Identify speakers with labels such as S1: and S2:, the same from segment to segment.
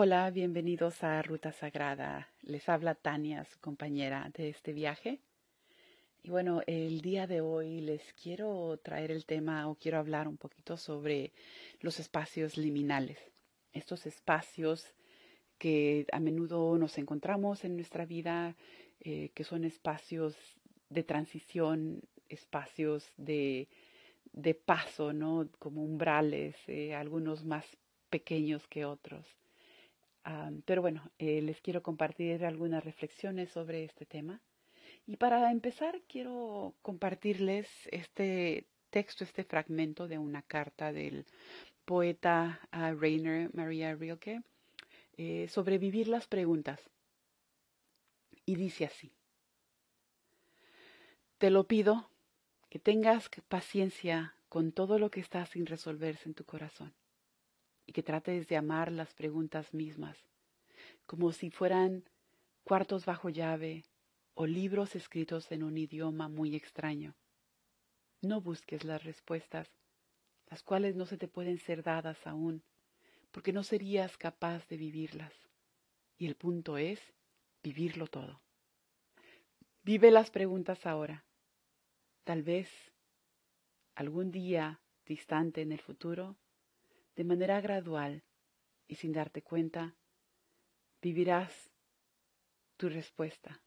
S1: Hola, bienvenidos a Ruta Sagrada. Les habla Tania, su compañera de este viaje. Y bueno, el día de hoy les quiero traer el tema o quiero hablar un poquito sobre los espacios liminales. Estos espacios que a menudo nos encontramos en nuestra vida, eh, que son espacios de transición, espacios de, de paso, ¿no? Como umbrales, eh, algunos más pequeños que otros pero bueno, eh, les quiero compartir algunas reflexiones sobre este tema. Y para empezar, quiero compartirles este texto, este fragmento de una carta del poeta Rainer Maria Rilke eh, sobre vivir las preguntas. Y dice así, te lo pido que tengas paciencia con todo lo que está sin resolverse en tu corazón y que trates de amar las preguntas mismas, como si fueran cuartos bajo llave o libros escritos en un idioma muy extraño. No busques las respuestas, las cuales no se te pueden ser dadas aún, porque no serías capaz de vivirlas. Y el punto es vivirlo todo. Vive las preguntas ahora. Tal vez algún día distante en el futuro de manera gradual y sin darte cuenta, vivirás tu respuesta.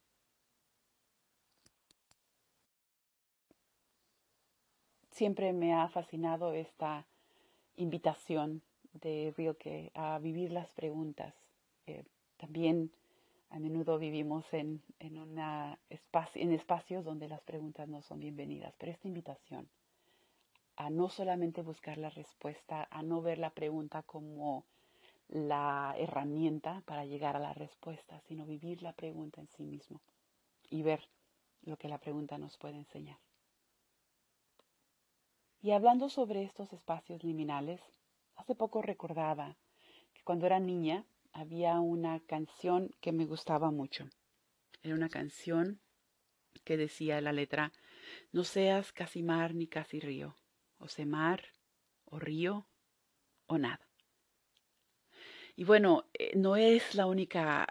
S1: Siempre me ha fascinado esta invitación de Rilke a vivir las preguntas. Eh, también a menudo vivimos en, en, una en espacios donde las preguntas no son bienvenidas, pero esta invitación a no solamente buscar la respuesta, a no ver la pregunta como la herramienta para llegar a la respuesta, sino vivir la pregunta en sí mismo y ver lo que la pregunta nos puede enseñar. Y hablando sobre estos espacios liminales, hace poco recordaba que cuando era niña había una canción que me gustaba mucho. Era una canción que decía la letra, no seas casi mar ni casi río, o sé mar, o río, o nada. Y bueno, eh, no es la única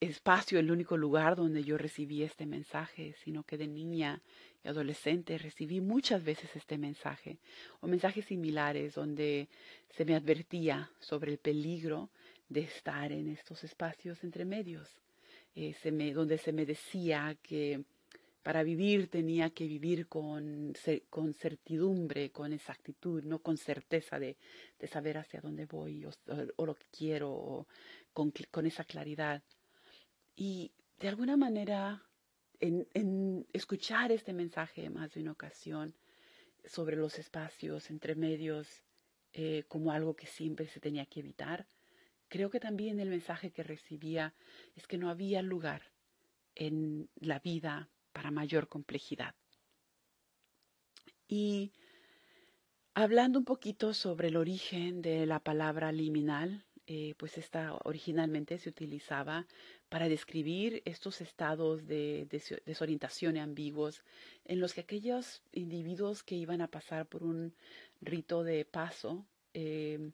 S1: espacio, el único lugar donde yo recibí este mensaje, sino que de niña y adolescente recibí muchas veces este mensaje o mensajes similares donde se me advertía sobre el peligro de estar en estos espacios entre medios, eh, donde se me decía que para vivir tenía que vivir con, con certidumbre, con exactitud, no con certeza de, de saber hacia dónde voy o, lo que quiero, o con, con, esa claridad. Y de alguna manera, en, escuchar este mensaje más de una ocasión sobre los espacios entre medios eh, como algo que siempre se tenía que evitar, creo que también el mensaje que recibía es que no había lugar en la vida para mayor complejidad. Y hablando un poquito sobre el origen de la palabra liminal, eh, pues esta originalmente se utilizaba para describir estos estados de, desorientación ambiguos en los que aquellos individuos que iban a pasar por un rito de paso eh,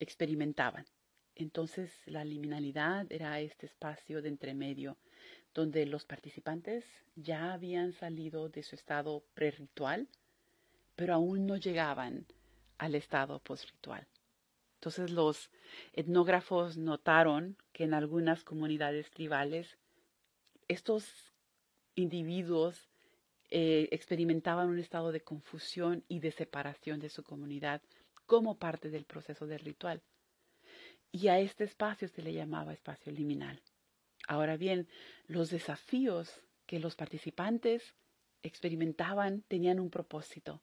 S1: experimentaban. Entonces la liminalidad era este espacio de entremedio donde los participantes ya habían salido de su estado preritual, pero aún no llegaban al estado postritual. Entonces los etnógrafos notaron que en algunas comunidades tribales estos individuos eh, experimentaban un estado de confusión y de separación de su comunidad como parte del proceso del ritual. Y a este espacio se le llamaba espacio liminal. Ahora bien, los desafíos que los participantes experimentaban tenían un propósito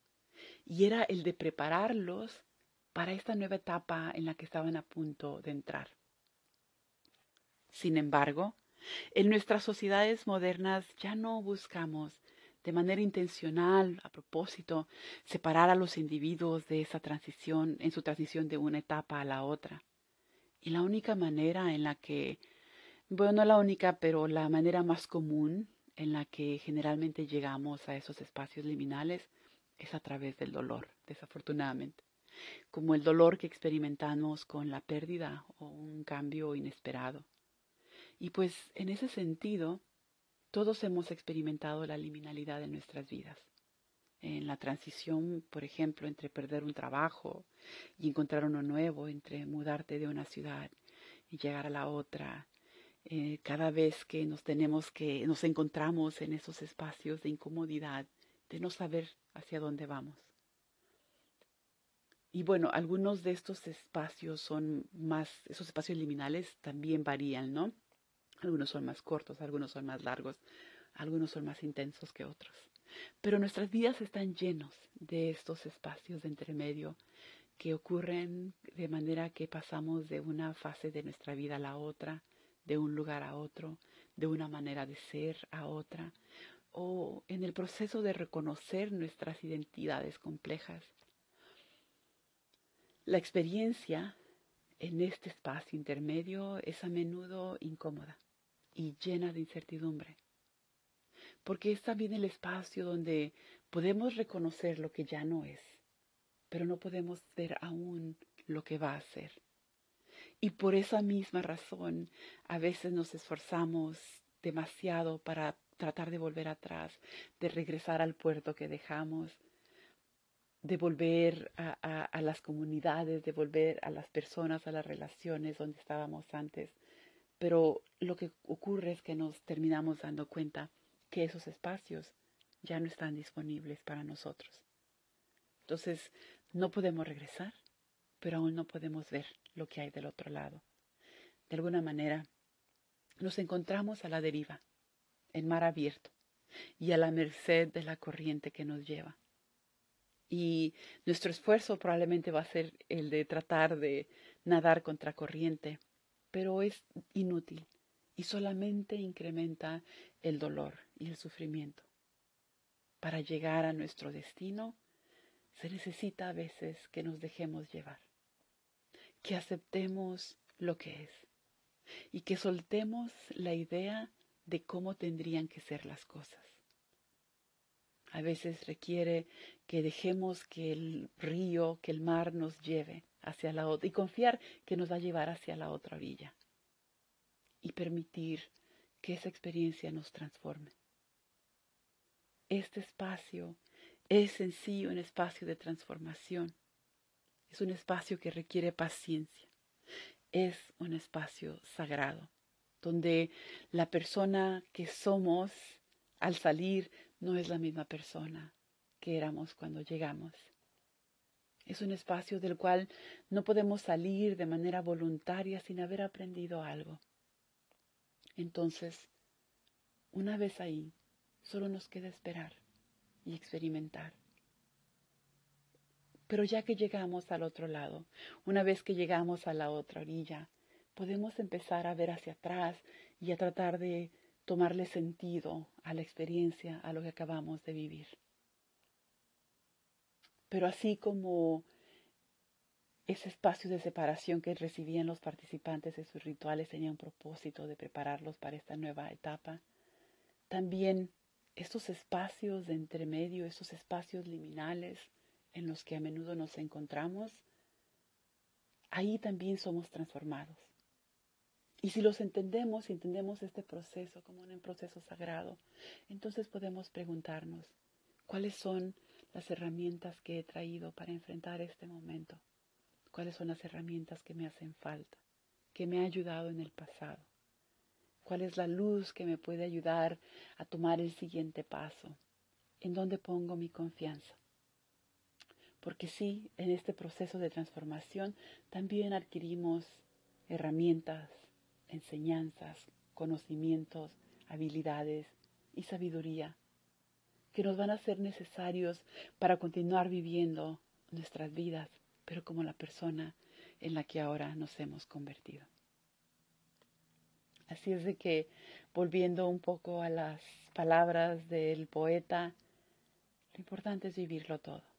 S1: y era el de prepararlos para esta nueva etapa en la que estaban a punto de entrar. Sin embargo, en nuestras sociedades modernas ya no buscamos de manera intencional, a propósito, separar a los individuos de esa transición, en su transición de una etapa a la otra. Y la única manera en la que bueno, no la única, pero la manera más común en la que generalmente llegamos a esos espacios liminales es a través del dolor, desafortunadamente. como el dolor que experimentamos con la pérdida o un cambio inesperado. Y pues en ese sentido, todos hemos experimentado la liminalidad en nuestras vidas. En la transición, por ejemplo, entre perder un trabajo y encontrar uno nuevo, entre mudarte de una ciudad y llegar a la otra, eh, cada vez que nos tenemos que, nos encontramos en esos espacios de incomodidad, de no saber hacia dónde vamos. Y bueno, algunos de estos espacios son más, esos espacios liminales también varían, ¿no? Algunos son más cortos, algunos son más largos, algunos son más intensos que otros. Pero nuestras vidas están llenos de estos espacios de entremedio que ocurren de manera que pasamos de una fase de nuestra vida a la otra, de un lugar a otro, de una manera de ser a otra, o en el proceso de reconocer nuestras identidades complejas. La experiencia en este espacio intermedio es a menudo incómoda y llena de incertidumbre, porque es también el espacio donde podemos reconocer lo que ya no es, pero no podemos ver aún lo que va a ser. Y por esa misma razón a veces nos esforzamos demasiado para tratar de volver atrás, de regresar al puerto que dejamos, de volver a, a, las comunidades, de volver a las personas, a las relaciones donde estábamos antes, pero lo que ocurre es que nos terminamos dando cuenta que esos espacios ya no están disponibles para nosotros. Entonces, no podemos regresar, pero aún no podemos ver lo que hay del otro lado. De alguna manera, nos encontramos a la deriva, en mar abierto, y a la merced de la corriente que nos lleva. Y nuestro esfuerzo probablemente va a ser el de tratar de nadar contra corriente pero es inútil y solamente incrementa el dolor y el sufrimiento. Para llegar a nuestro destino se necesita a veces que nos dejemos llevar, que aceptemos lo que es y que soltemos la idea de cómo tendrían que ser las cosas. A veces requiere que dejemos que el río, que el mar nos lleve hacia la otra y confiar que nos va a llevar hacia la otra orilla y permitir que esa experiencia nos transforme. Este espacio es en sí un espacio de transformación. Es un espacio que requiere paciencia. Es un espacio sagrado, donde la persona que somos al salir no es la misma persona que éramos cuando llegamos. Es un espacio del cual no podemos salir de manera voluntaria sin haber aprendido algo. Entonces, una vez ahí, solo nos queda esperar y experimentar. Pero ya que llegamos al otro lado, una vez que llegamos a la otra orilla, podemos empezar a ver hacia atrás y a tratar de tomarle sentido a la experiencia, a lo que acabamos de vivir. Pero así como ese espacio de separación que recibían los participantes de sus rituales tenía un propósito de prepararlos para esta nueva etapa, también estos espacios de entremedio, estos espacios liminales en los que a menudo nos encontramos, ahí también somos transformados. Y si los entendemos, si entendemos este proceso como un proceso sagrado, entonces podemos preguntarnos, ¿cuáles son las herramientas que he traído para enfrentar este momento? ¿Cuáles son las herramientas que me hacen falta? ¿Qué me ha ayudado en el pasado? ¿Cuál es la luz que me puede ayudar a tomar el siguiente paso? ¿En dónde pongo mi confianza? Porque sí, en este proceso de transformación también adquirimos herramientas, enseñanzas, conocimientos, habilidades y sabiduría que nos van a ser necesarios para continuar viviendo nuestras vidas, pero como la persona en la que ahora nos hemos convertido. Así es de que, volviendo un poco a las palabras del poeta, lo importante es vivirlo todo.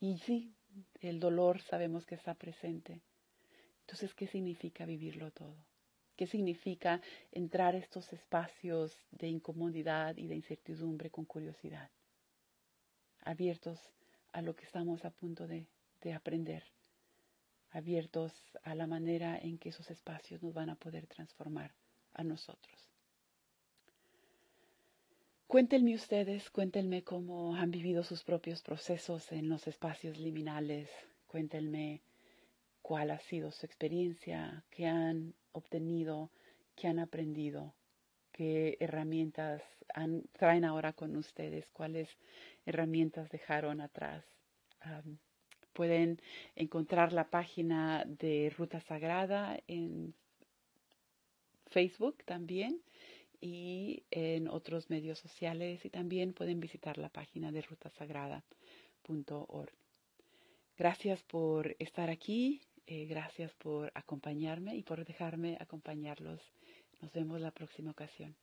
S1: Y sí, el dolor sabemos que está presente. Entonces, ¿qué significa vivirlo todo? ¿Qué significa entrar a estos espacios de incomodidad y de incertidumbre con curiosidad? Abiertos a lo que estamos a punto de de aprender, abiertos a la manera en que esos espacios nos van a poder transformar a nosotros. Cuéntenme ustedes, cuéntenme cómo han vivido sus propios procesos en los espacios liminales, cuéntenme cuál ha sido su experiencia, qué han obtenido, qué han aprendido, qué herramientas traen ahora con ustedes, cuáles herramientas dejaron atrás. pueden encontrar la página de Ruta Sagrada en Facebook también y en otros medios sociales y también pueden visitar la página de rutasagrada.org. Gracias por estar aquí, eh, gracias por acompañarme y por dejarme acompañarlos. Nos vemos la próxima ocasión.